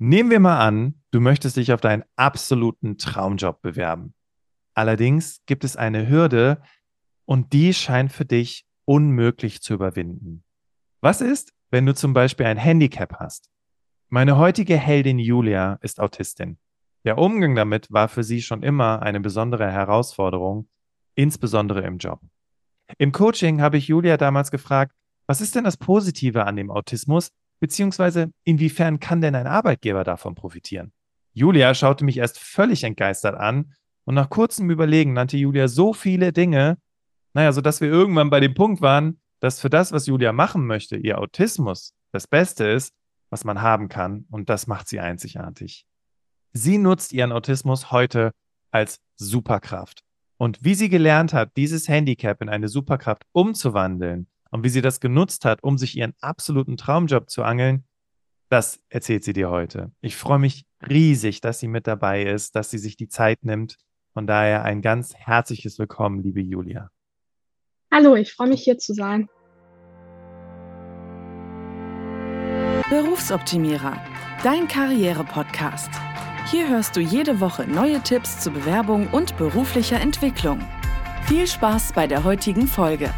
Nehmen wir mal an, du möchtest dich auf deinen absoluten Traumjob bewerben. Allerdings gibt es eine Hürde und die scheint für dich unmöglich zu überwinden. Was ist, wenn du zum Beispiel ein Handicap hast? Meine heutige Heldin Julia ist Autistin. Der Umgang damit war für sie schon immer eine besondere Herausforderung, insbesondere im Job. Im Coaching habe ich Julia damals gefragt, was ist denn das Positive an dem Autismus Beziehungsweise inwiefern kann denn ein Arbeitgeber davon profitieren? Julia schaute mich erst völlig entgeistert an und nach kurzem Überlegen nannte Julia so viele Dinge, naja, sodass wir irgendwann bei dem Punkt waren, dass für das, was Julia machen möchte, ihr Autismus das Beste ist, was man haben kann und das macht sie einzigartig. Sie nutzt ihren Autismus heute als Superkraft. Und wie sie gelernt hat, dieses Handicap in eine Superkraft umzuwandeln, und wie sie das genutzt hat, um sich ihren absoluten Traumjob zu angeln, das erzählt sie dir heute. Ich freue mich riesig, dass sie mit dabei ist, dass sie sich die Zeit nimmt. Von daher ein ganz herzliches Willkommen, liebe Julia. Hallo, ich freue mich hier zu sein. Berufsoptimierer, dein Karriere-Podcast. Hier hörst du jede Woche neue Tipps zur Bewerbung und beruflicher Entwicklung. Viel Spaß bei der heutigen Folge.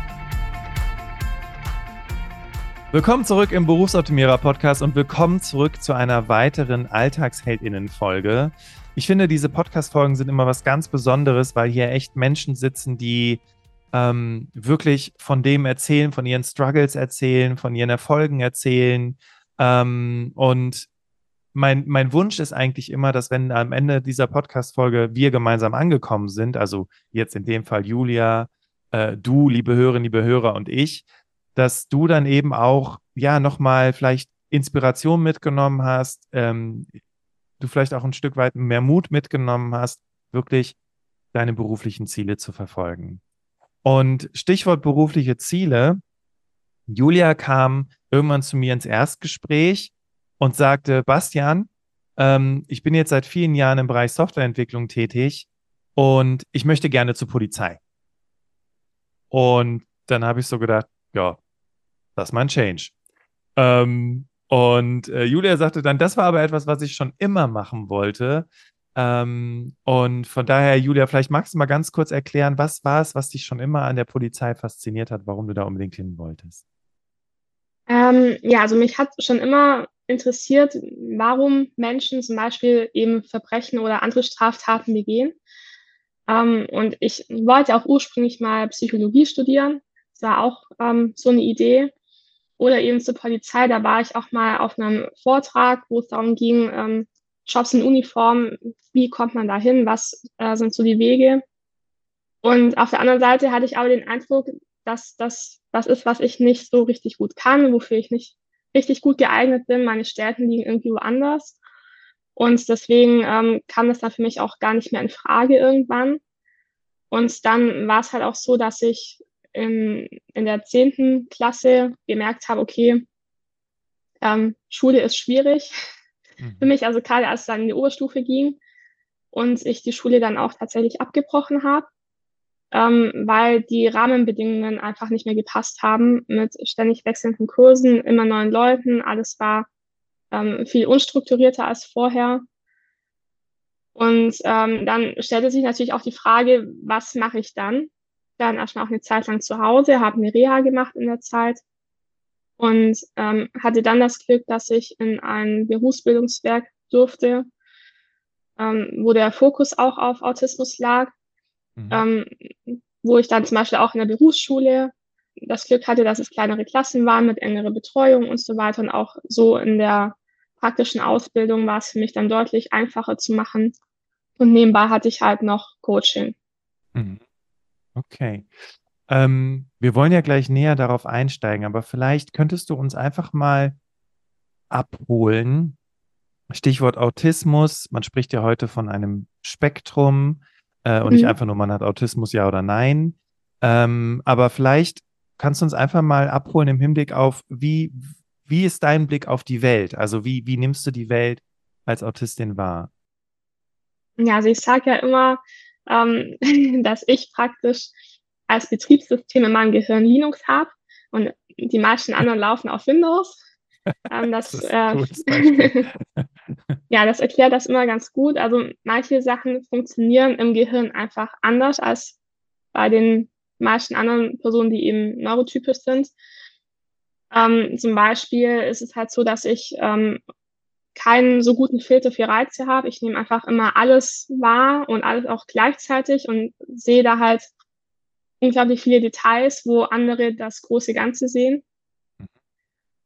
Willkommen zurück im Berufsoptimierer Podcast und willkommen zurück zu einer weiteren Alltagsheldinnen-Folge. Ich finde, diese Podcast-Folgen sind immer was ganz Besonderes, weil hier echt Menschen sitzen, die ähm, wirklich von dem erzählen, von ihren Struggles erzählen, von ihren Erfolgen erzählen. Ähm, und mein, mein Wunsch ist eigentlich immer, dass wenn am Ende dieser Podcast-Folge wir gemeinsam angekommen sind, also jetzt in dem Fall Julia, äh, du, liebe Hörerinnen, liebe Hörer und ich, dass du dann eben auch, ja, nochmal vielleicht Inspiration mitgenommen hast, ähm, du vielleicht auch ein Stück weit mehr Mut mitgenommen hast, wirklich deine beruflichen Ziele zu verfolgen. Und Stichwort berufliche Ziele. Julia kam irgendwann zu mir ins Erstgespräch und sagte, Bastian, ähm, ich bin jetzt seit vielen Jahren im Bereich Softwareentwicklung tätig und ich möchte gerne zur Polizei. Und dann habe ich so gedacht, ja, das ist mein Change. Ähm, und äh, Julia sagte dann, das war aber etwas, was ich schon immer machen wollte. Ähm, und von daher, Julia, vielleicht magst du mal ganz kurz erklären, was war es, was dich schon immer an der Polizei fasziniert hat, warum du da unbedingt hin wolltest? Ähm, ja, also mich hat schon immer interessiert, warum Menschen zum Beispiel eben Verbrechen oder andere Straftaten begehen. Ähm, und ich wollte auch ursprünglich mal Psychologie studieren. Das war auch ähm, so eine Idee. Oder eben zur Polizei, da war ich auch mal auf einem Vortrag, wo es darum ging, ähm, Jobs in Uniform, wie kommt man da hin, was äh, sind so die Wege. Und auf der anderen Seite hatte ich aber den Eindruck, dass das was ist, was ich nicht so richtig gut kann, wofür ich nicht richtig gut geeignet bin. Meine Stärken liegen irgendwie woanders. Und deswegen ähm, kam das dann für mich auch gar nicht mehr in Frage irgendwann. Und dann war es halt auch so, dass ich in, in der zehnten Klasse gemerkt habe, okay, ähm, Schule ist schwierig mhm. für mich, also gerade als es dann in die Oberstufe ging und ich die Schule dann auch tatsächlich abgebrochen habe, ähm, weil die Rahmenbedingungen einfach nicht mehr gepasst haben mit ständig wechselnden Kursen, immer neuen Leuten, alles war ähm, viel unstrukturierter als vorher. Und ähm, dann stellte sich natürlich auch die Frage, was mache ich dann? Dann erstmal auch eine Zeit lang zu Hause, habe eine Reha gemacht in der Zeit und ähm, hatte dann das Glück, dass ich in ein Berufsbildungswerk durfte, ähm, wo der Fokus auch auf Autismus lag, mhm. ähm, wo ich dann zum Beispiel auch in der Berufsschule das Glück hatte, dass es kleinere Klassen waren mit engerer Betreuung und so weiter und auch so in der praktischen Ausbildung war es für mich dann deutlich einfacher zu machen. Und nebenbei hatte ich halt noch Coaching. Mhm. Okay. Ähm, wir wollen ja gleich näher darauf einsteigen, aber vielleicht könntest du uns einfach mal abholen. Stichwort Autismus. Man spricht ja heute von einem Spektrum äh, und mhm. nicht einfach nur, man hat Autismus, ja oder nein. Ähm, aber vielleicht kannst du uns einfach mal abholen im Hinblick auf, wie, wie ist dein Blick auf die Welt? Also wie, wie nimmst du die Welt als Autistin wahr? Ja, also ich sage ja immer, ähm, dass ich praktisch als Betriebssystem in meinem Gehirn Linux habe und die meisten anderen laufen auf Windows. Ähm, das, das äh, ja, das erklärt das immer ganz gut. Also manche Sachen funktionieren im Gehirn einfach anders als bei den meisten anderen Personen, die eben neurotypisch sind. Ähm, zum Beispiel ist es halt so, dass ich ähm, keinen so guten Filter für Reize habe. Ich nehme einfach immer alles wahr und alles auch gleichzeitig und sehe da halt unglaublich viele Details, wo andere das große Ganze sehen.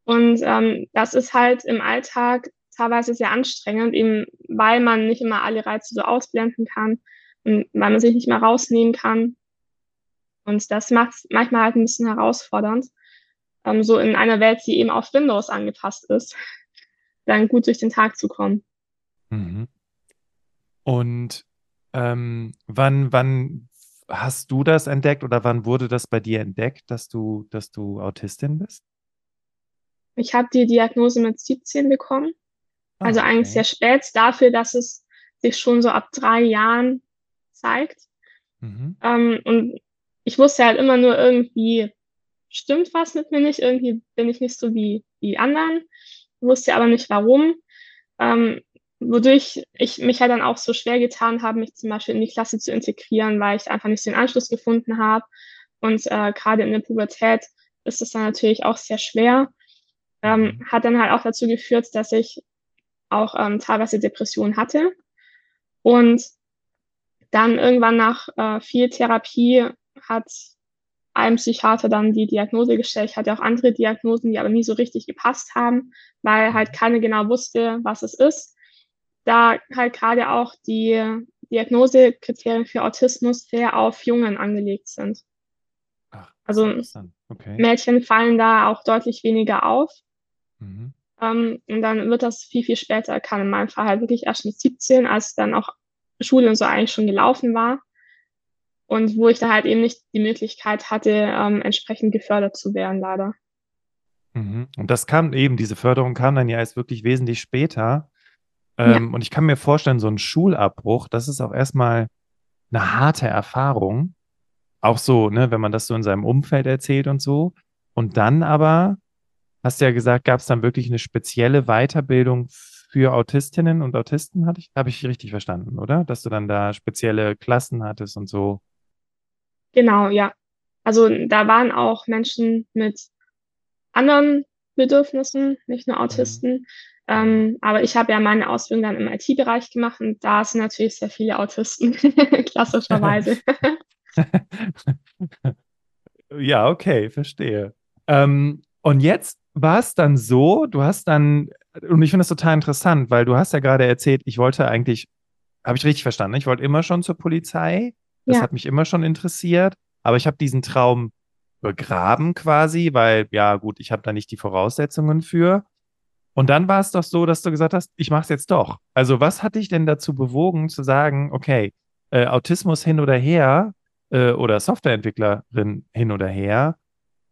Und ähm, das ist halt im Alltag teilweise sehr anstrengend, eben weil man nicht immer alle Reize so ausblenden kann und weil man sich nicht mehr rausnehmen kann. Und das macht es manchmal halt ein bisschen herausfordernd, ähm, so in einer Welt, die eben auf Windows angepasst ist, dann gut durch den Tag zu kommen. Mhm. Und ähm, wann, wann hast du das entdeckt oder wann wurde das bei dir entdeckt, dass du, dass du Autistin bist? Ich habe die Diagnose mit 17 bekommen. Ah, also eigentlich sehr spät dafür, dass es sich schon so ab drei Jahren zeigt. Mhm. Ähm, und ich wusste halt immer nur irgendwie, stimmt was mit mir nicht, irgendwie bin ich nicht so wie die anderen, wusste aber nicht warum. Ähm, wodurch ich mich halt dann auch so schwer getan habe, mich zum Beispiel in die Klasse zu integrieren, weil ich einfach nicht den Anschluss gefunden habe. Und äh, gerade in der Pubertät ist es dann natürlich auch sehr schwer. Ähm, hat dann halt auch dazu geführt, dass ich auch ähm, teilweise Depressionen hatte. Und dann irgendwann nach äh, viel Therapie hat ein Psychiater dann die Diagnose gestellt. Ich hatte auch andere Diagnosen, die aber nie so richtig gepasst haben, weil halt keiner genau wusste, was es ist. Da halt gerade auch die Diagnosekriterien für Autismus sehr auf Jungen angelegt sind. Ach, also okay. Mädchen fallen da auch deutlich weniger auf. Mhm. Ähm, und dann wird das viel, viel später, kann in meinem Fall halt wirklich erst mit 17, als dann auch Schule und so eigentlich schon gelaufen war. Und wo ich da halt eben nicht die Möglichkeit hatte, ähm, entsprechend gefördert zu werden, leider. Mhm. Und das kam eben, diese Förderung kam dann ja erst wirklich wesentlich später. Ähm, ja. Und ich kann mir vorstellen, so ein Schulabbruch, das ist auch erstmal eine harte Erfahrung. Auch so, ne, wenn man das so in seinem Umfeld erzählt und so. Und dann aber hast du ja gesagt, gab es dann wirklich eine spezielle Weiterbildung für Autistinnen und Autisten, hatte ich, habe ich richtig verstanden, oder? Dass du dann da spezielle Klassen hattest und so. Genau, ja. Also da waren auch Menschen mit anderen Bedürfnissen, nicht nur Autisten. Mhm. Ähm, aber ich habe ja meine Ausbildung dann im IT-Bereich gemacht und da sind natürlich sehr viele Autisten, klassischerweise. ja, okay, verstehe. Ähm, und jetzt war es dann so, du hast dann, und ich finde das total interessant, weil du hast ja gerade erzählt, ich wollte eigentlich, habe ich richtig verstanden, ich wollte immer schon zur Polizei. Das ja. hat mich immer schon interessiert, aber ich habe diesen Traum begraben quasi, weil, ja gut, ich habe da nicht die Voraussetzungen für. Und dann war es doch so, dass du gesagt hast, ich mache es jetzt doch. Also was hat dich denn dazu bewogen zu sagen, okay, äh, Autismus hin oder her äh, oder Softwareentwicklerin hin oder her,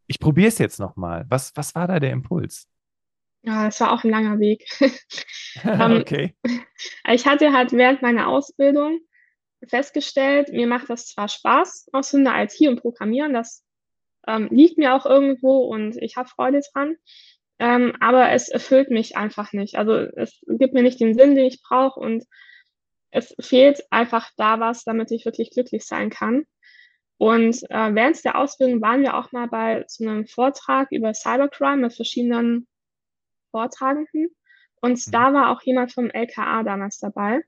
ich probiere es jetzt nochmal. Was, was war da der Impuls? Ja, es war auch ein langer Weg. Ähm, okay. Ich hatte halt während meiner Ausbildung festgestellt, mir macht das zwar Spaß aus einer IT und Programmieren, das ähm, liegt mir auch irgendwo und ich habe Freude dran, ähm, aber es erfüllt mich einfach nicht. Also es gibt mir nicht den Sinn, den ich brauche und es fehlt einfach da was, damit ich wirklich glücklich sein kann. Und äh, während der Ausbildung waren wir auch mal bei so einem Vortrag über Cybercrime mit verschiedenen Vortragenden. Und mhm. da war auch jemand vom LKA damals dabei.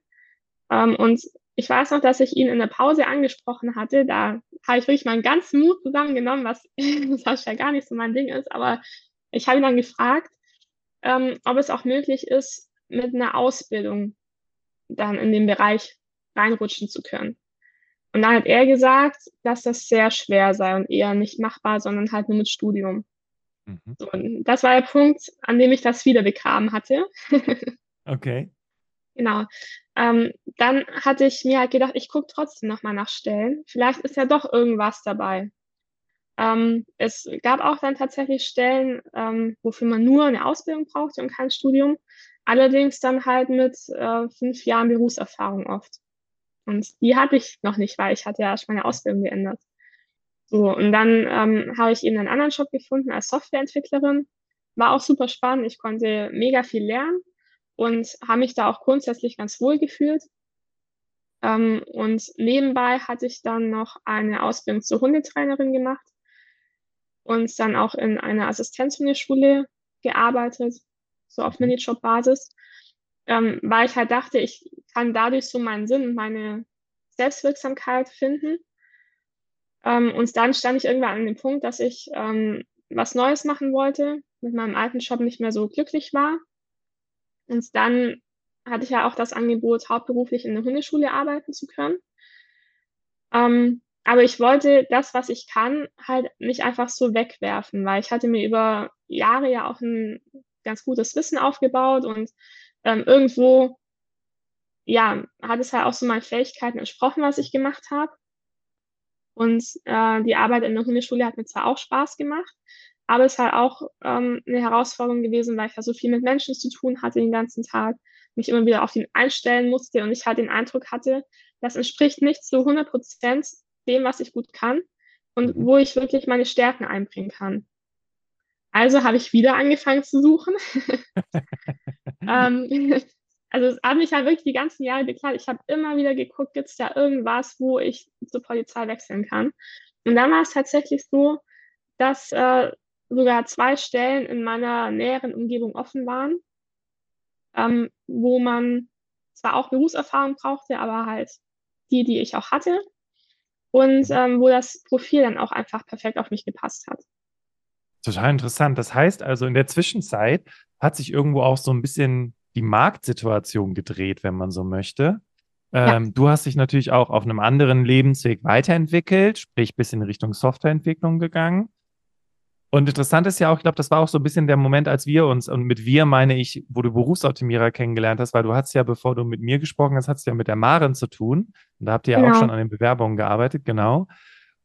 Ähm, und ich weiß noch, dass ich ihn in der Pause angesprochen hatte. Da habe ich wirklich meinen ganzen Mut zusammengenommen, was, was ja gar nicht so mein Ding ist. Aber ich habe ihn dann gefragt, ähm, ob es auch möglich ist, mit einer Ausbildung dann in den Bereich reinrutschen zu können. Und dann hat er gesagt, dass das sehr schwer sei und eher nicht machbar, sondern halt nur mit Studium. Mhm. So, das war der Punkt, an dem ich das wieder bekam hatte. okay. Genau. Ähm, dann hatte ich mir halt gedacht, ich gucke trotzdem nochmal nach Stellen. Vielleicht ist ja doch irgendwas dabei. Ähm, es gab auch dann tatsächlich Stellen, ähm, wofür man nur eine Ausbildung brauchte und kein Studium. Allerdings dann halt mit äh, fünf Jahren Berufserfahrung oft. Und die hatte ich noch nicht, weil ich hatte ja erst meine Ausbildung geändert. So, und dann ähm, habe ich eben einen anderen Job gefunden als Softwareentwicklerin. war auch super spannend. Ich konnte mega viel lernen und habe mich da auch grundsätzlich ganz wohl gefühlt. Ähm, und nebenbei hatte ich dann noch eine Ausbildung zur Hundetrainerin gemacht und dann auch in einer Assistenzhundeschule gearbeitet, so auf mhm. Minijob-Basis, ähm, weil ich halt dachte, ich kann dadurch so meinen Sinn und meine Selbstwirksamkeit finden. Ähm, und dann stand ich irgendwann an dem Punkt, dass ich ähm, was Neues machen wollte, mit meinem alten Job nicht mehr so glücklich war. Und dann hatte ich ja auch das Angebot, hauptberuflich in der Hundeschule arbeiten zu können. Ähm, aber ich wollte das, was ich kann, halt nicht einfach so wegwerfen, weil ich hatte mir über Jahre ja auch ein ganz gutes Wissen aufgebaut und ähm, irgendwo, ja, hat es halt auch so meinen Fähigkeiten entsprochen, was ich gemacht habe. Und äh, die Arbeit in der Hundeschule hat mir zwar auch Spaß gemacht, aber es ist halt auch ähm, eine Herausforderung gewesen, weil ich ja so viel mit Menschen zu tun hatte den ganzen Tag, mich immer wieder auf ihn einstellen musste und ich halt den Eindruck hatte, das entspricht nicht zu 100 Prozent dem, was ich gut kann und mhm. wo ich wirklich meine Stärken einbringen kann. Also habe ich wieder angefangen zu suchen. ähm, also es hat mich halt wirklich die ganzen Jahre begleitet. Ich habe immer wieder geguckt, gibt es da irgendwas, wo ich zur Polizei wechseln kann. Und dann war es tatsächlich so, dass äh, sogar zwei Stellen in meiner näheren Umgebung offen waren, ähm, wo man zwar auch Berufserfahrung brauchte, aber halt die, die ich auch hatte und ähm, wo das Profil dann auch einfach perfekt auf mich gepasst hat. Total interessant. Das heißt also, in der Zwischenzeit hat sich irgendwo auch so ein bisschen die Marktsituation gedreht, wenn man so möchte. Ähm, ja. Du hast dich natürlich auch auf einem anderen Lebensweg weiterentwickelt, sprich bis in Richtung Softwareentwicklung gegangen. Und interessant ist ja auch, ich glaube, das war auch so ein bisschen der Moment, als wir uns, und mit wir meine ich, wo du Berufsoptimierer kennengelernt hast, weil du hast ja, bevor du mit mir gesprochen hast, hast du ja mit der Maren zu tun. Und da habt ihr ja genau. auch schon an den Bewerbungen gearbeitet, genau.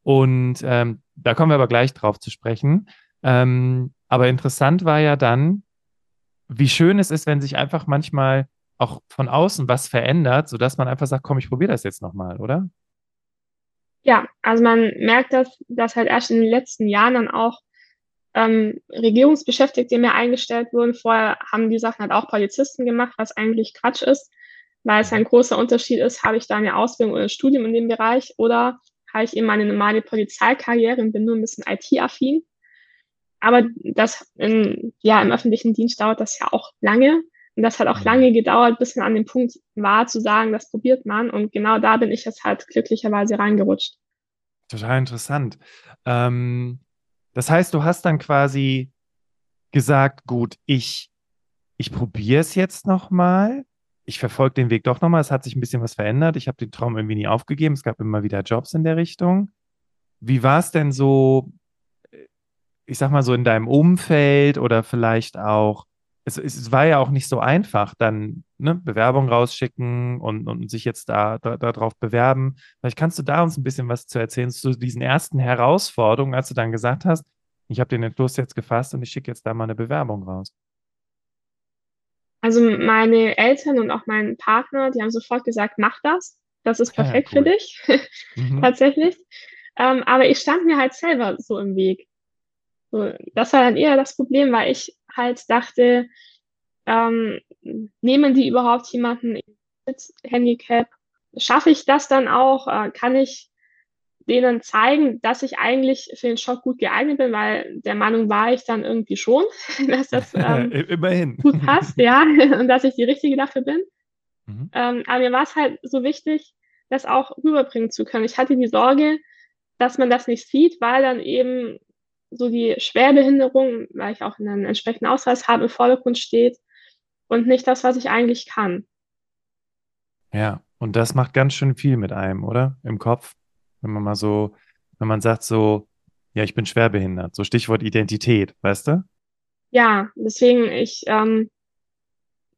Und ähm, da kommen wir aber gleich drauf zu sprechen. Ähm, aber interessant war ja dann, wie schön es ist, wenn sich einfach manchmal auch von außen was verändert, sodass man einfach sagt, komm, ich probiere das jetzt nochmal, oder? Ja, also man merkt das, dass halt erst in den letzten Jahren dann auch ähm, Regierungsbeschäftigte mehr eingestellt wurden. Vorher haben die Sachen halt auch Polizisten gemacht, was eigentlich Quatsch ist, weil es ein großer Unterschied ist, habe ich da eine Ausbildung oder ein Studium in dem Bereich oder habe ich eben meine normale Polizeikarriere und bin nur ein bisschen IT-affin. Aber das in, ja, im öffentlichen Dienst dauert das ja auch lange. Und das hat auch lange gedauert, bis man an dem Punkt war, zu sagen, das probiert man. Und genau da bin ich jetzt halt glücklicherweise reingerutscht. Total interessant. Ähm, das heißt, du hast dann quasi gesagt, gut, ich, ich probiere es jetzt nochmal. Ich verfolge den Weg doch nochmal. Es hat sich ein bisschen was verändert. Ich habe den Traum irgendwie nie aufgegeben. Es gab immer wieder Jobs in der Richtung. Wie war es denn so, ich sag mal so in deinem Umfeld oder vielleicht auch es, es war ja auch nicht so einfach, dann ne, Bewerbung rausschicken und, und sich jetzt da, da darauf bewerben. Vielleicht kannst du da uns ein bisschen was zu erzählen zu diesen ersten Herausforderungen, als du dann gesagt hast, ich habe den Entschluss jetzt gefasst und ich schicke jetzt da mal eine Bewerbung raus. Also meine Eltern und auch mein Partner, die haben sofort gesagt, mach das. Das ist perfekt ja, cool. für dich. mhm. Tatsächlich. Ähm, aber ich stand mir halt selber so im Weg. So, das war dann eher das Problem, weil ich halt dachte, ähm, nehmen die überhaupt jemanden mit Handicap? Schaffe ich das dann auch? Äh, kann ich denen zeigen, dass ich eigentlich für den Job gut geeignet bin, weil der Meinung war ich dann irgendwie schon, dass das ähm, Immerhin. gut passt, ja, und dass ich die Richtige dafür bin. Mhm. Ähm, aber mir war es halt so wichtig, das auch rüberbringen zu können. Ich hatte die Sorge, dass man das nicht sieht, weil dann eben so die Schwerbehinderung, weil ich auch einen entsprechenden Ausweis habe, im Vordergrund steht und nicht das, was ich eigentlich kann. Ja, und das macht ganz schön viel mit einem, oder? Im Kopf, wenn man mal so, wenn man sagt so, ja, ich bin schwerbehindert, so Stichwort Identität, weißt du? Ja, deswegen, ich ähm,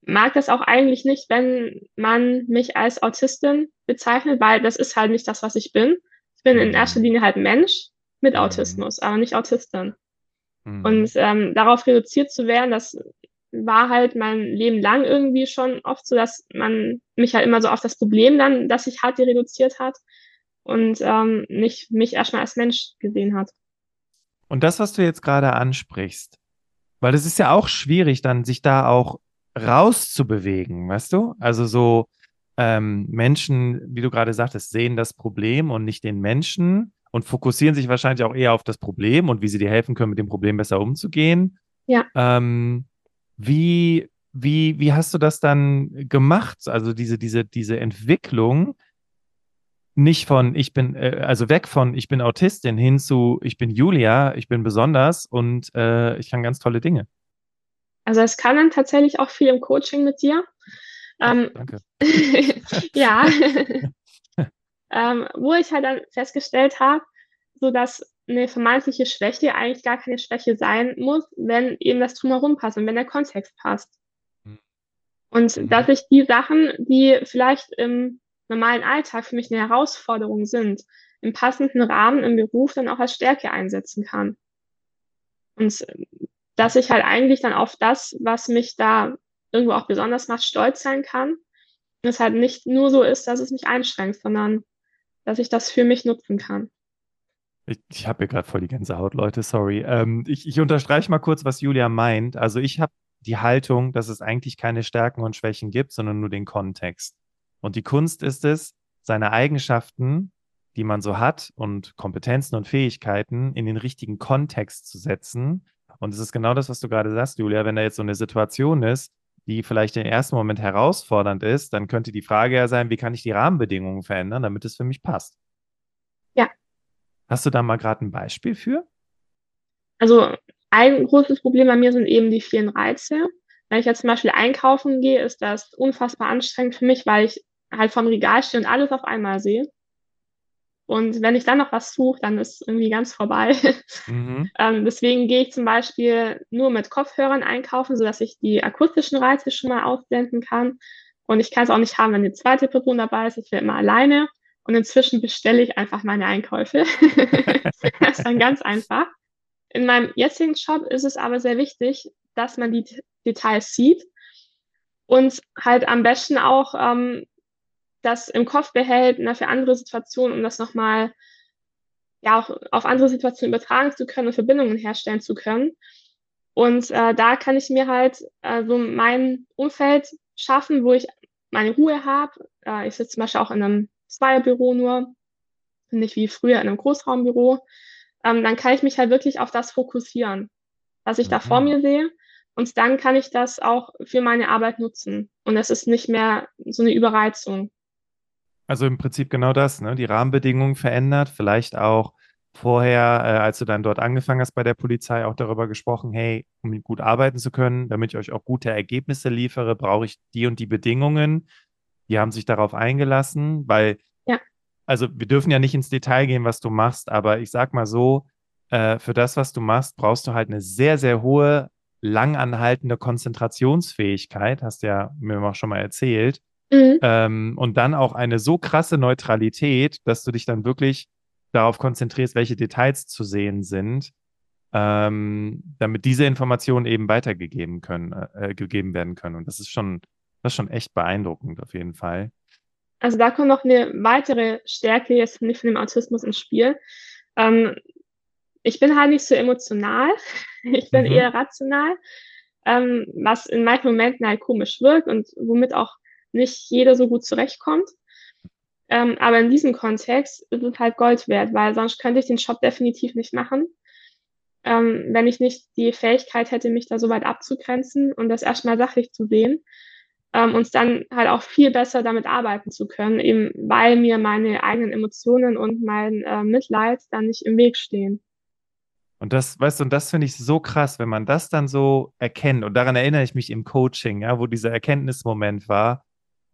mag das auch eigentlich nicht, wenn man mich als Autistin bezeichnet, weil das ist halt nicht das, was ich bin. Ich bin in mhm. erster Linie halt Mensch mit mhm. Autismus, aber nicht Autistin. Mhm. Und ähm, darauf reduziert zu werden, das war halt mein Leben lang irgendwie schon oft so, dass man mich halt immer so auf das Problem dann, das ich hatte, reduziert hat und ähm, nicht mich erstmal als Mensch gesehen hat. Und das, was du jetzt gerade ansprichst, Weil es ist ja auch schwierig, dann sich da auch rauszubewegen, weißt du? Also so ähm, Menschen, wie du gerade sagtest, sehen das Problem und nicht den Menschen und fokussieren sich wahrscheinlich auch eher auf das Problem und wie sie dir helfen können, mit dem Problem besser umzugehen. Ja. Ähm, wie, wie, wie hast du das dann gemacht? Also diese, diese, diese Entwicklung nicht von ich bin, äh, also weg von ich bin Autistin hin zu ich bin Julia, ich bin besonders und äh, ich kann ganz tolle Dinge. Also es kann dann tatsächlich auch viel im Coaching mit dir. Ähm, danke. ja. ähm, wo ich halt dann festgestellt habe, so dass eine vermeintliche Schwäche eigentlich gar keine Schwäche sein muss, wenn eben das drumherum passt und wenn der Kontext passt. Hm. Und mhm. dass ich die Sachen, die vielleicht im normalen Alltag für mich eine Herausforderung sind, im passenden Rahmen im Beruf dann auch als Stärke einsetzen kann. Und dass ich halt eigentlich dann auf das, was mich da irgendwo auch besonders macht, stolz sein kann. Und es halt nicht nur so ist, dass es mich einschränkt, sondern dass ich das für mich nutzen kann. Ich, ich habe hier gerade voll die Gänsehaut, Leute, sorry. Ähm, ich, ich unterstreiche mal kurz, was Julia meint. Also ich habe die Haltung, dass es eigentlich keine Stärken und Schwächen gibt, sondern nur den Kontext. Und die Kunst ist es, seine Eigenschaften, die man so hat und Kompetenzen und Fähigkeiten in den richtigen Kontext zu setzen. Und es ist genau das, was du gerade sagst, Julia. Wenn da jetzt so eine Situation ist, die vielleicht im ersten Moment herausfordernd ist, dann könnte die Frage ja sein, wie kann ich die Rahmenbedingungen verändern, damit es für mich passt? Ja. Hast du da mal gerade ein Beispiel für? Also ein großes Problem bei mir sind eben die vielen Reize. Wenn ich jetzt zum Beispiel einkaufen gehe, ist das unfassbar anstrengend für mich, weil ich halt vom Regal stehe und alles auf einmal sehe. Und wenn ich dann noch was suche, dann ist irgendwie ganz vorbei. Mhm. ähm, deswegen gehe ich zum Beispiel nur mit Kopfhörern einkaufen, sodass ich die akustischen Reize schon mal ausblenden kann. Und ich kann es auch nicht haben, wenn eine zweite Person dabei ist. Ich will immer alleine. Und inzwischen bestelle ich einfach meine Einkäufe. das ist dann ganz einfach. In meinem jetzigen Shop ist es aber sehr wichtig, dass man die Details sieht und halt am besten auch ähm, das im Kopf behält na, für andere Situationen, um das nochmal ja auch auf andere Situationen übertragen zu können und Verbindungen herstellen zu können. Und äh, da kann ich mir halt äh, so mein Umfeld schaffen, wo ich meine Ruhe habe. Äh, ich sitze zum Beispiel auch in einem Zweierbüro nur, nicht wie früher in einem Großraumbüro. Ähm, dann kann ich mich halt wirklich auf das fokussieren, was ich mhm. da vor mhm. mir sehe. Und dann kann ich das auch für meine Arbeit nutzen. Und es ist nicht mehr so eine Überreizung. Also im Prinzip genau das, ne? Die Rahmenbedingungen verändert, vielleicht auch vorher, äh, als du dann dort angefangen hast bei der Polizei, auch darüber gesprochen, hey, um gut arbeiten zu können, damit ich euch auch gute Ergebnisse liefere, brauche ich die und die Bedingungen. Die haben sich darauf eingelassen, weil, ja. also wir dürfen ja nicht ins Detail gehen, was du machst, aber ich sag mal so, äh, für das, was du machst, brauchst du halt eine sehr, sehr hohe, langanhaltende Konzentrationsfähigkeit, hast ja mir auch schon mal erzählt. Mhm. Ähm, und dann auch eine so krasse Neutralität, dass du dich dann wirklich darauf konzentrierst, welche Details zu sehen sind, ähm, damit diese Informationen eben weitergegeben können, äh, gegeben werden können. Und das ist schon, das ist schon echt beeindruckend auf jeden Fall. Also da kommt noch eine weitere Stärke jetzt nicht von dem Autismus ins Spiel. Ähm, ich bin halt nicht so emotional, ich bin mhm. eher rational, ähm, was in manchen Momenten halt komisch wirkt und womit auch nicht jeder so gut zurechtkommt. Ähm, aber in diesem Kontext ist es halt Gold wert, weil sonst könnte ich den Shop definitiv nicht machen, ähm, wenn ich nicht die Fähigkeit hätte, mich da so weit abzugrenzen und das erstmal sachlich zu sehen ähm, und dann halt auch viel besser damit arbeiten zu können, eben weil mir meine eigenen Emotionen und mein äh, Mitleid dann nicht im Weg stehen. Und das, weißt du, und das finde ich so krass, wenn man das dann so erkennt. Und daran erinnere ich mich im Coaching, ja, wo dieser Erkenntnismoment war,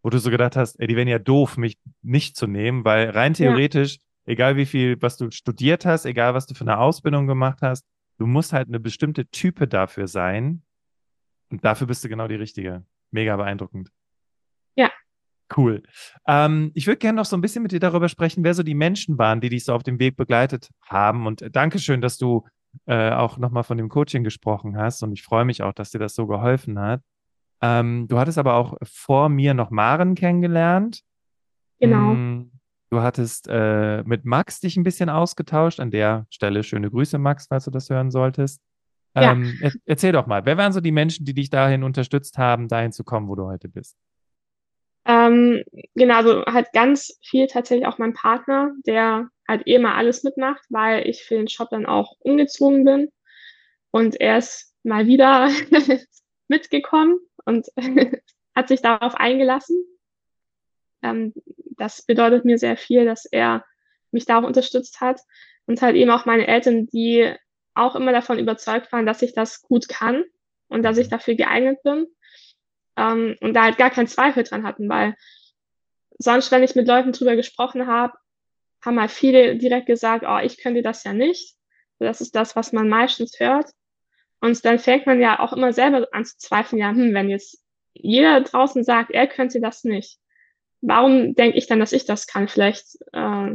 wo du so gedacht hast, ey, die wären ja doof, mich nicht zu nehmen, weil rein theoretisch, ja. egal wie viel, was du studiert hast, egal was du für eine Ausbildung gemacht hast, du musst halt eine bestimmte Type dafür sein. Und dafür bist du genau die richtige. Mega beeindruckend. Ja. Cool. Ähm, ich würde gerne noch so ein bisschen mit dir darüber sprechen, wer so die Menschen waren, die dich so auf dem Weg begleitet haben. Und äh, Dankeschön, dass du äh, auch nochmal von dem Coaching gesprochen hast. Und ich freue mich auch, dass dir das so geholfen hat. Ähm, du hattest aber auch vor mir noch Maren kennengelernt. Genau. Hm, du hattest äh, mit Max dich ein bisschen ausgetauscht. An der Stelle schöne Grüße, Max, falls du das hören solltest. Ja. Ähm, er, erzähl doch mal, wer waren so die Menschen, die dich dahin unterstützt haben, dahin zu kommen, wo du heute bist? Ähm, genau, also halt ganz viel tatsächlich auch mein Partner, der halt eh mal alles mitmacht, weil ich für den Shop dann auch umgezogen bin. Und er ist mal wieder mitgekommen und hat sich darauf eingelassen. Ähm, das bedeutet mir sehr viel, dass er mich da auch unterstützt hat. Und halt eben auch meine Eltern, die auch immer davon überzeugt waren, dass ich das gut kann und dass ich dafür geeignet bin. Ähm, und da halt gar keinen Zweifel dran hatten, weil sonst, wenn ich mit Leuten drüber gesprochen habe, haben halt viele direkt gesagt, oh, ich könnte das ja nicht. Das ist das, was man meistens hört. Und dann fängt man ja auch immer selber an zu zweifeln, ja, hm, wenn jetzt jeder draußen sagt, er könnte das nicht, warum denke ich dann, dass ich das kann? Vielleicht äh,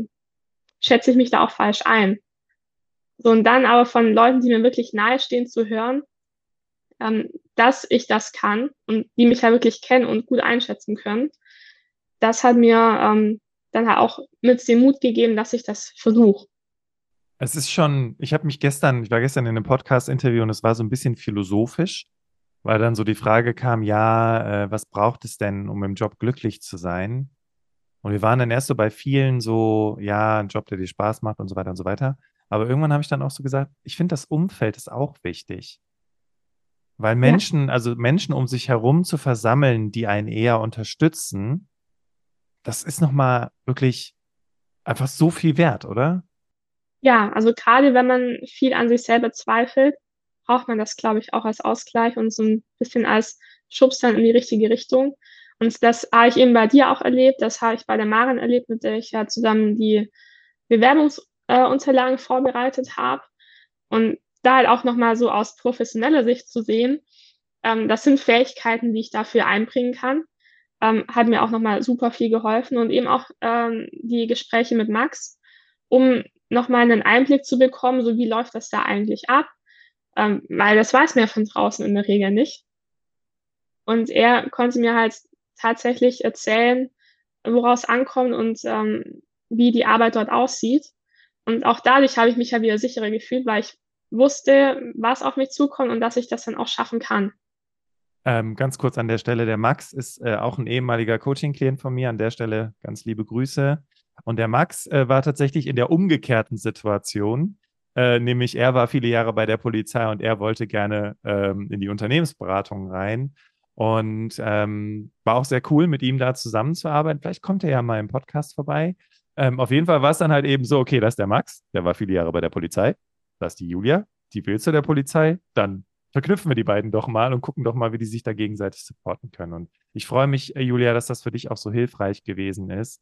schätze ich mich da auch falsch ein. So, und dann aber von Leuten, die mir wirklich nahestehen, zu hören, ähm, dass ich das kann und die mich ja wirklich kennen und gut einschätzen können, das hat mir ähm, dann halt auch mit dem Mut gegeben, dass ich das versuche. Es ist schon, ich habe mich gestern, ich war gestern in einem Podcast-Interview und es war so ein bisschen philosophisch, weil dann so die Frage kam, ja, äh, was braucht es denn, um im Job glücklich zu sein? Und wir waren dann erst so bei vielen so, ja, ein Job, der dir Spaß macht und so weiter und so weiter. Aber irgendwann habe ich dann auch so gesagt, ich finde, das Umfeld ist auch wichtig. Weil Menschen, ja. also Menschen um sich herum zu versammeln, die einen eher unterstützen, das ist nochmal wirklich einfach so viel wert, oder? Ja, also gerade wenn man viel an sich selber zweifelt, braucht man das, glaube ich, auch als Ausgleich und so ein bisschen als Schubs dann in die richtige Richtung. Und das habe ich eben bei dir auch erlebt, das habe ich bei der Maren erlebt, mit der ich ja zusammen die Bewerbungsunterlagen äh, vorbereitet habe. Und da halt auch nochmal so aus professioneller Sicht zu sehen, ähm, das sind Fähigkeiten, die ich dafür einbringen kann, ähm, hat mir auch nochmal super viel geholfen und eben auch ähm, die Gespräche mit Max, um nochmal einen Einblick zu bekommen, so wie läuft das da eigentlich ab, ähm, weil das weiß man ja von draußen in der Regel nicht. Und er konnte mir halt tatsächlich erzählen, woraus ankommt und ähm, wie die Arbeit dort aussieht. Und auch dadurch habe ich mich ja wieder sicherer gefühlt, weil ich wusste, was auf mich zukommt und dass ich das dann auch schaffen kann. Ähm, ganz kurz an der Stelle, der Max ist äh, auch ein ehemaliger Coaching-Klient von mir. An der Stelle ganz liebe Grüße. Und der Max äh, war tatsächlich in der umgekehrten Situation, äh, nämlich er war viele Jahre bei der Polizei und er wollte gerne ähm, in die Unternehmensberatung rein und ähm, war auch sehr cool, mit ihm da zusammenzuarbeiten. Vielleicht kommt er ja mal im Podcast vorbei. Ähm, auf jeden Fall war es dann halt eben so, okay, das ist der Max, der war viele Jahre bei der Polizei. Das ist die Julia, die will zu der Polizei. Dann verknüpfen wir die beiden doch mal und gucken doch mal, wie die sich da gegenseitig supporten können. Und ich freue mich, äh, Julia, dass das für dich auch so hilfreich gewesen ist.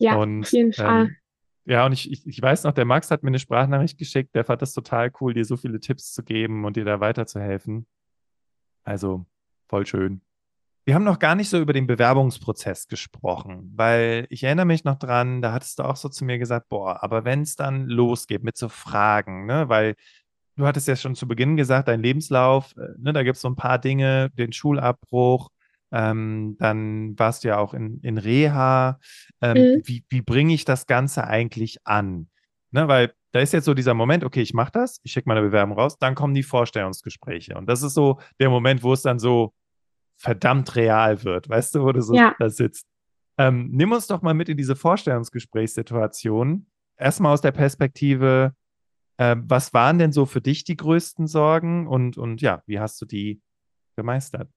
Ja, und, auf jeden Fall. Ähm, ja, und ich, ich, ich weiß noch, der Max hat mir eine Sprachnachricht geschickt, der fand das total cool, dir so viele Tipps zu geben und dir da weiterzuhelfen. Also voll schön. Wir haben noch gar nicht so über den Bewerbungsprozess gesprochen, weil ich erinnere mich noch dran, da hattest du auch so zu mir gesagt, boah, aber wenn es dann losgeht mit so Fragen, ne, weil du hattest ja schon zu Beginn gesagt, dein Lebenslauf, äh, ne, da gibt es so ein paar Dinge, den Schulabbruch, ähm, dann warst du ja auch in, in Reha. Ähm, mhm. Wie, wie bringe ich das Ganze eigentlich an? Ne, weil da ist jetzt so dieser Moment, okay, ich mache das, ich schicke meine Bewerbung raus, dann kommen die Vorstellungsgespräche. Und das ist so der Moment, wo es dann so verdammt real wird, weißt du, wo du so ja. da sitzt. Ähm, nimm uns doch mal mit in diese Vorstellungsgesprächssituation. Erstmal aus der Perspektive, äh, was waren denn so für dich die größten Sorgen und, und ja, wie hast du die gemeistert?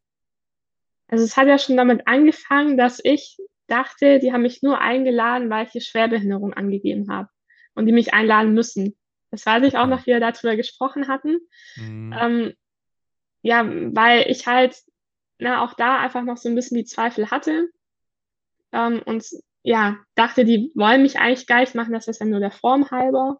Also es hat ja schon damit angefangen, dass ich dachte, die haben mich nur eingeladen, weil ich die Schwerbehinderung angegeben habe und die mich einladen müssen. Das weiß ich auch noch, wie wir darüber gesprochen hatten. Mhm. Ähm, ja, weil ich halt na, auch da einfach noch so ein bisschen die Zweifel hatte. Ähm, und ja, dachte, die wollen mich eigentlich gar nicht machen, das ist ja nur der Form halber.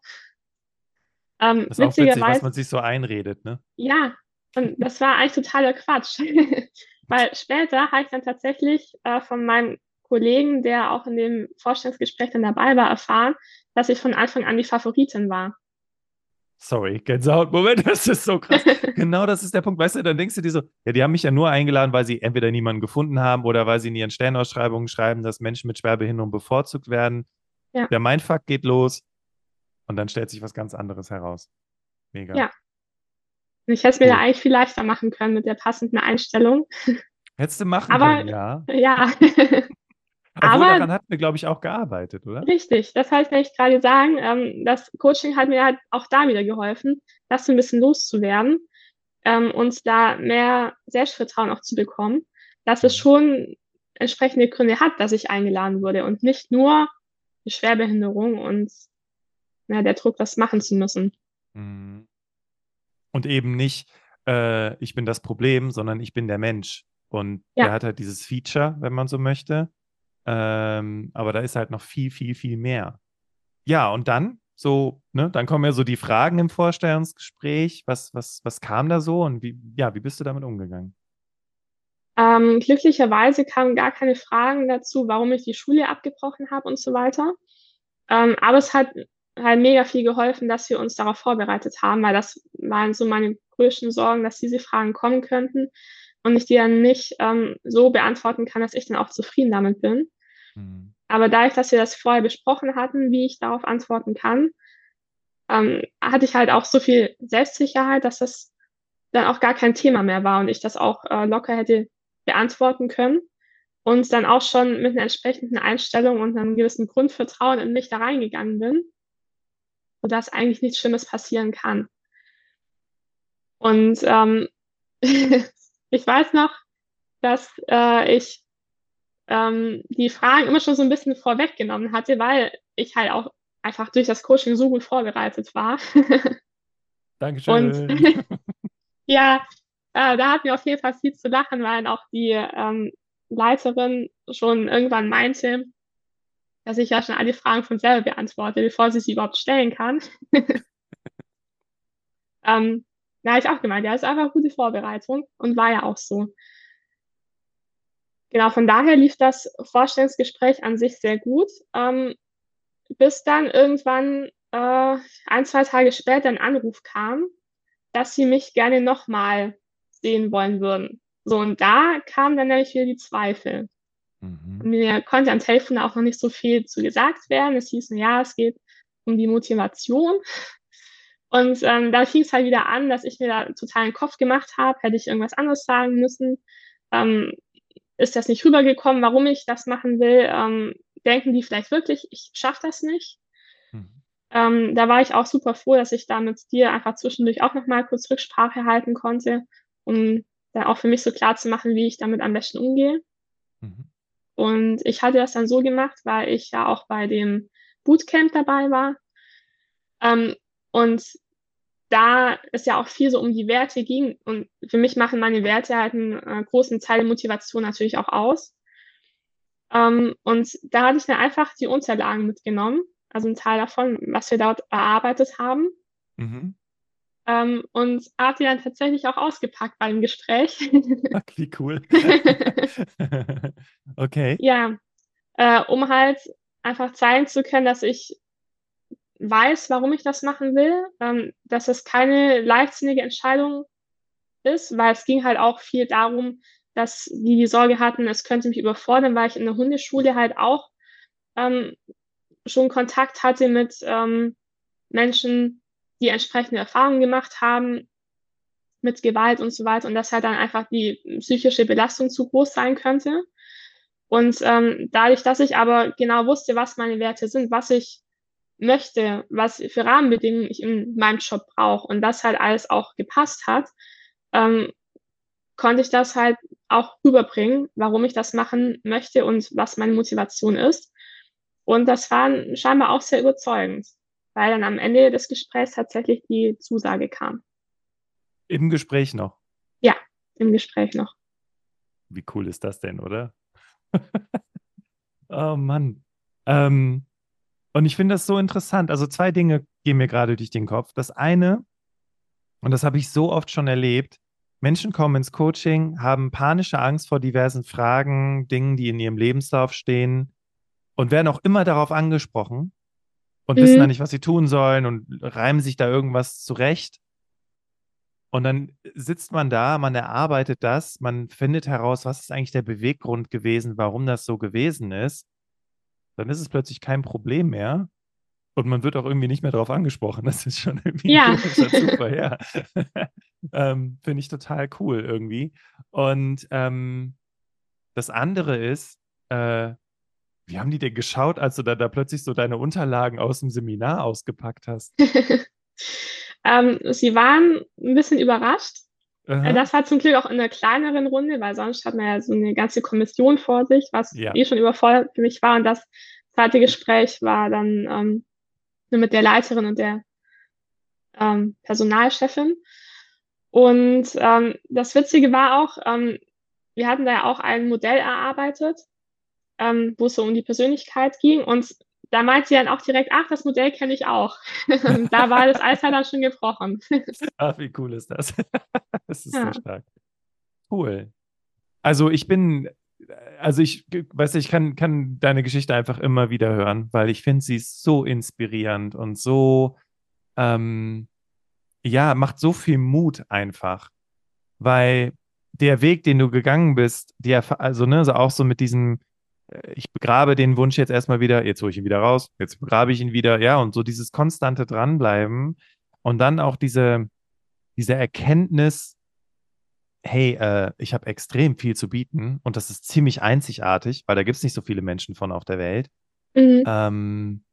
Ähm, das ist auch witzig, was man sich so einredet, ne? Ja, und das war eigentlich totaler Quatsch. Weil später habe ich dann tatsächlich äh, von meinem Kollegen, der auch in dem Vorstellungsgespräch dann dabei war, erfahren, dass ich von Anfang an die Favoritin war. Sorry, Gänsehaut-Moment, das ist so krass. genau das ist der Punkt. Weißt du, dann denkst du dir so, ja, die haben mich ja nur eingeladen, weil sie entweder niemanden gefunden haben oder weil sie in ihren Stellenausschreibungen schreiben, dass Menschen mit Schwerbehinderung bevorzugt werden. Ja. Der Mindfuck geht los und dann stellt sich was ganz anderes heraus. Mega. Ja. Ich hätte es mir cool. da eigentlich viel leichter machen können mit der passenden Einstellung. Hättest du machen Aber, können, ja. Ja. Obwohl, Aber daran hatten wir, glaube ich, auch gearbeitet, oder? Richtig, das heißt, ich gerade sagen, ähm, das Coaching hat mir halt auch da wieder geholfen, das ein bisschen loszuwerden ähm, und da mehr Selbstvertrauen auch zu bekommen, dass es mhm. schon entsprechende Gründe hat, dass ich eingeladen wurde und nicht nur die Schwerbehinderung und ja, der Druck, das machen zu müssen. Mhm. Und eben nicht, äh, ich bin das Problem, sondern ich bin der Mensch. Und ja. der hat halt dieses Feature, wenn man so möchte. Ähm, aber da ist halt noch viel, viel, viel mehr. Ja, und dann so, ne, dann kommen ja so die Fragen im Vorstellungsgespräch. Was, was, was kam da so und wie, ja, wie bist du damit umgegangen? Ähm, glücklicherweise kamen gar keine Fragen dazu, warum ich die Schule abgebrochen habe und so weiter. Ähm, aber es hat halt mega viel geholfen, dass wir uns darauf vorbereitet haben, weil das waren so meine größten Sorgen, dass diese Fragen kommen könnten und ich die dann nicht ähm, so beantworten kann, dass ich dann auch zufrieden damit bin. Mhm. Aber dadurch, dass wir das vorher besprochen hatten, wie ich darauf antworten kann, ähm, hatte ich halt auch so viel Selbstsicherheit, dass das dann auch gar kein Thema mehr war und ich das auch äh, locker hätte beantworten können und dann auch schon mit einer entsprechenden Einstellung und einem gewissen Grundvertrauen in mich da reingegangen bin, sodass eigentlich nichts Schlimmes passieren kann. Und ähm, ich weiß noch, dass äh, ich ähm, die Fragen immer schon so ein bisschen vorweggenommen hatte, weil ich halt auch einfach durch das Coaching so gut vorbereitet war. Dankeschön. Und ja, äh, da hatten wir auf jeden Fall viel zu lachen, weil auch die ähm, Leiterin schon irgendwann meinte, dass ich ja schon alle Fragen von selber beantworte, bevor sie sie überhaupt stellen kann. ähm, da habe ich auch gemeint, ja, ist einfach gute Vorbereitung und war ja auch so. Genau, von daher lief das Vorstellungsgespräch an sich sehr gut, ähm, bis dann irgendwann äh, ein, zwei Tage später ein Anruf kam, dass sie mich gerne nochmal sehen wollen würden. So, und da kamen dann nämlich wieder die Zweifel. Mhm. Mir konnte am Telefon auch noch nicht so viel zu gesagt werden. Es hieß, ja, es geht um die Motivation. Und ähm, da fing es halt wieder an, dass ich mir da total den Kopf gemacht habe, hätte ich irgendwas anderes sagen müssen. Ähm, ist das nicht rübergekommen, warum ich das machen will? Ähm, denken die vielleicht wirklich, ich schaffe das nicht? Mhm. Ähm, da war ich auch super froh, dass ich da mit dir einfach zwischendurch auch nochmal kurz Rücksprache halten konnte, um dann auch für mich so klar zu machen, wie ich damit am besten umgehe. Mhm. Und ich hatte das dann so gemacht, weil ich ja auch bei dem Bootcamp dabei war. Ähm, und da es ja auch viel so um die Werte ging und für mich machen meine Werte halt einen äh, großen Teil der Motivation natürlich auch aus. Ähm, und da hatte ich dann einfach die Unterlagen mitgenommen, also ein Teil davon, was wir dort erarbeitet haben. Mhm. Ähm, und hat die dann tatsächlich auch ausgepackt beim Gespräch. wie cool. okay. Ja, äh, um halt einfach zeigen zu können, dass ich weiß, warum ich das machen will, ähm, dass es keine leichtsinnige Entscheidung ist, weil es ging halt auch viel darum, dass die die Sorge hatten, es könnte mich überfordern, weil ich in der Hundeschule halt auch ähm, schon Kontakt hatte mit ähm, Menschen, die entsprechende Erfahrungen gemacht haben mit Gewalt und so weiter und dass halt dann einfach die psychische Belastung zu groß sein könnte. Und ähm, dadurch, dass ich aber genau wusste, was meine Werte sind, was ich möchte, was für Rahmenbedingungen ich in meinem Job brauche und das halt alles auch gepasst hat, ähm, konnte ich das halt auch rüberbringen, warum ich das machen möchte und was meine Motivation ist. Und das war scheinbar auch sehr überzeugend, weil dann am Ende des Gesprächs tatsächlich die Zusage kam. Im Gespräch noch? Ja, im Gespräch noch. Wie cool ist das denn, oder? oh Mann. Ähm, und ich finde das so interessant. Also zwei Dinge gehen mir gerade durch den Kopf. Das eine, und das habe ich so oft schon erlebt, Menschen kommen ins Coaching, haben panische Angst vor diversen Fragen, Dingen, die in ihrem Lebenslauf stehen und werden auch immer darauf angesprochen und mhm. wissen dann nicht, was sie tun sollen und reimen sich da irgendwas zurecht. Und dann sitzt man da, man erarbeitet das, man findet heraus, was ist eigentlich der Beweggrund gewesen, warum das so gewesen ist dann ist es plötzlich kein Problem mehr. Und man wird auch irgendwie nicht mehr darauf angesprochen. Das ist schon irgendwie ja. super, ja. ähm, Finde ich total cool irgendwie. Und ähm, das andere ist, äh, wie haben die denn geschaut, als du da, da plötzlich so deine Unterlagen aus dem Seminar ausgepackt hast? ähm, sie waren ein bisschen überrascht. Aha. Das war zum Glück auch in einer kleineren Runde, weil sonst hat man ja so eine ganze Kommission vor sich, was ja. eh schon überfordert für mich war. Und das zweite Gespräch war dann ähm, nur mit der Leiterin und der ähm, Personalchefin. Und ähm, das Witzige war auch, ähm, wir hatten da ja auch ein Modell erarbeitet, ähm, wo es so um die Persönlichkeit ging. Und da meint sie dann auch direkt, ach, das Modell kenne ich auch. da war das Eis dann schon gebrochen. ach, wie cool ist das? das ist ja. so stark. Cool. Also ich bin, also ich, weiß ich kann, kann deine Geschichte einfach immer wieder hören, weil ich finde sie so inspirierend und so, ähm, ja, macht so viel Mut einfach, weil der Weg, den du gegangen bist, die also ne, also auch so mit diesem, ich begrabe den Wunsch jetzt erstmal wieder, jetzt hole ich ihn wieder raus, jetzt begrabe ich ihn wieder, ja, und so dieses konstante Dranbleiben und dann auch diese, diese Erkenntnis, hey, äh, ich habe extrem viel zu bieten und das ist ziemlich einzigartig, weil da gibt es nicht so viele Menschen von auf der Welt. Mhm. Ähm,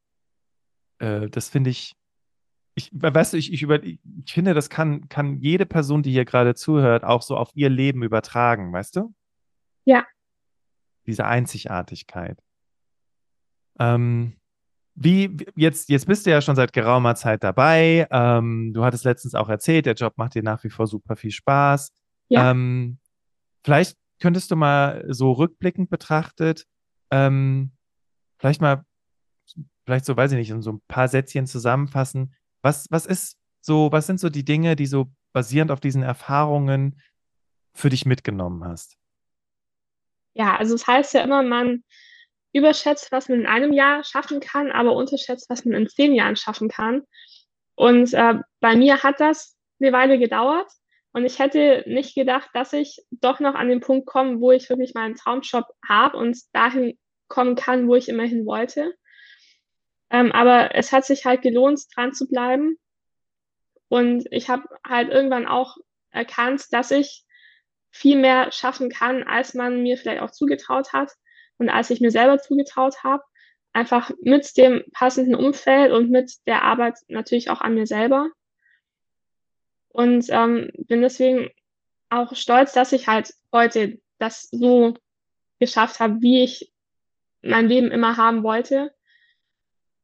äh, das finde ich, ich, weißt du, ich, ich, über, ich finde, das kann, kann jede Person, die hier gerade zuhört, auch so auf ihr Leben übertragen, weißt du? Ja. Diese Einzigartigkeit. Ähm, wie, jetzt, jetzt bist du ja schon seit geraumer Zeit dabei. Ähm, du hattest letztens auch erzählt, der Job macht dir nach wie vor super viel Spaß. Ja. Ähm, vielleicht könntest du mal so rückblickend betrachtet, ähm, vielleicht mal, vielleicht so, weiß ich nicht, in so ein paar Sätzchen zusammenfassen, was, was ist so, was sind so die Dinge, die so basierend auf diesen Erfahrungen für dich mitgenommen hast? Ja, also es das heißt ja immer, man überschätzt, was man in einem Jahr schaffen kann, aber unterschätzt, was man in zehn Jahren schaffen kann. Und äh, bei mir hat das eine Weile gedauert und ich hätte nicht gedacht, dass ich doch noch an den Punkt komme, wo ich wirklich meinen Traumjob habe und dahin kommen kann, wo ich immerhin wollte. Ähm, aber es hat sich halt gelohnt, dran zu bleiben. Und ich habe halt irgendwann auch erkannt, dass ich viel mehr schaffen kann, als man mir vielleicht auch zugetraut hat und als ich mir selber zugetraut habe. Einfach mit dem passenden Umfeld und mit der Arbeit natürlich auch an mir selber. Und ähm, bin deswegen auch stolz, dass ich halt heute das so geschafft habe, wie ich mein Leben immer haben wollte.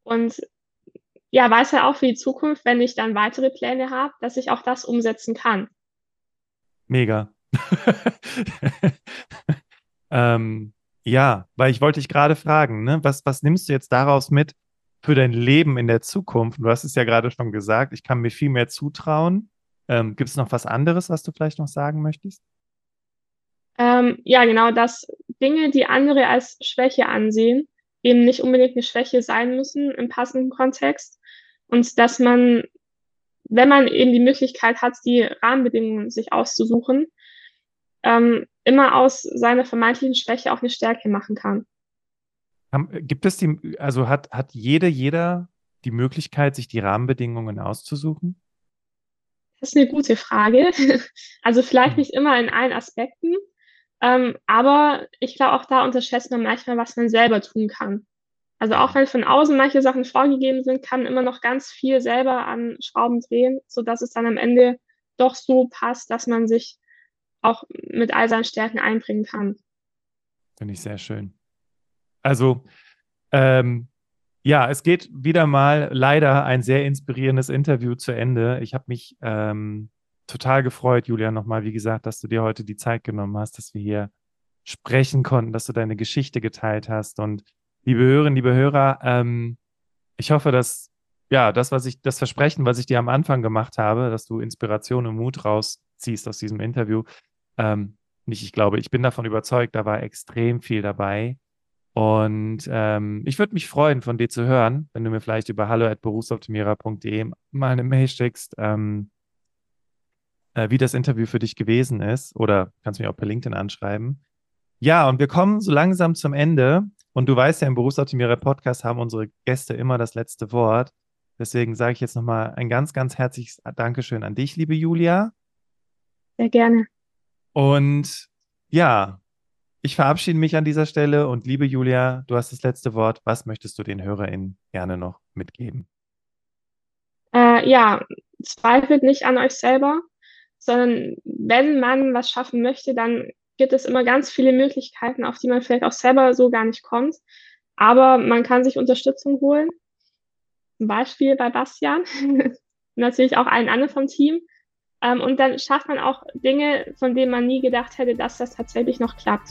Und ja, weiß ja auch für die Zukunft, wenn ich dann weitere Pläne habe, dass ich auch das umsetzen kann. Mega. ähm, ja, weil ich wollte dich gerade fragen, ne? was, was nimmst du jetzt daraus mit für dein Leben in der Zukunft? Du hast es ja gerade schon gesagt, ich kann mir viel mehr zutrauen. Ähm, Gibt es noch was anderes, was du vielleicht noch sagen möchtest? Ähm, ja, genau, dass Dinge, die andere als Schwäche ansehen, eben nicht unbedingt eine Schwäche sein müssen im passenden Kontext und dass man, wenn man eben die Möglichkeit hat, die Rahmenbedingungen sich auszusuchen, ähm, immer aus seiner vermeintlichen Schwäche auch eine Stärke machen kann. Gibt es die, also hat, hat jede, jeder die Möglichkeit, sich die Rahmenbedingungen auszusuchen? Das ist eine gute Frage. Also vielleicht hm. nicht immer in allen Aspekten, ähm, aber ich glaube, auch da unterschätzt man manchmal, was man selber tun kann. Also auch wenn von außen manche Sachen vorgegeben sind, kann man immer noch ganz viel selber an Schrauben drehen, sodass es dann am Ende doch so passt, dass man sich auch mit all seinen Stärken einbringen kann. Finde ich sehr schön. Also, ähm, ja, es geht wieder mal leider ein sehr inspirierendes Interview zu Ende. Ich habe mich ähm, total gefreut, Julia, nochmal, wie gesagt, dass du dir heute die Zeit genommen hast, dass wir hier sprechen konnten, dass du deine Geschichte geteilt hast. Und liebe Hörerinnen, liebe Hörer, ähm, ich hoffe, dass ja, das, was ich, das Versprechen, was ich dir am Anfang gemacht habe, dass du Inspiration und Mut rausziehst aus diesem Interview, ähm, nicht, ich glaube, ich bin davon überzeugt, da war extrem viel dabei. Und ähm, ich würde mich freuen, von dir zu hören, wenn du mir vielleicht über hallo.berufsoptimierer.de mal eine Mail schickst, ähm, äh, wie das Interview für dich gewesen ist. Oder kannst mich auch per LinkedIn anschreiben. Ja, und wir kommen so langsam zum Ende. Und du weißt ja, im Berufsoptimierer Podcast haben unsere Gäste immer das letzte Wort. Deswegen sage ich jetzt nochmal ein ganz, ganz herzliches Dankeschön an dich, liebe Julia. Sehr gerne. Und ja, ich verabschiede mich an dieser Stelle und liebe Julia, du hast das letzte Wort. Was möchtest du den HörerInnen gerne noch mitgeben? Äh, ja, zweifelt nicht an euch selber, sondern wenn man was schaffen möchte, dann gibt es immer ganz viele Möglichkeiten, auf die man vielleicht auch selber so gar nicht kommt. Aber man kann sich Unterstützung holen. Zum Beispiel bei Bastian, natürlich auch allen anderen vom Team. Ähm, und dann schafft man auch Dinge, von denen man nie gedacht hätte, dass das tatsächlich noch klappt.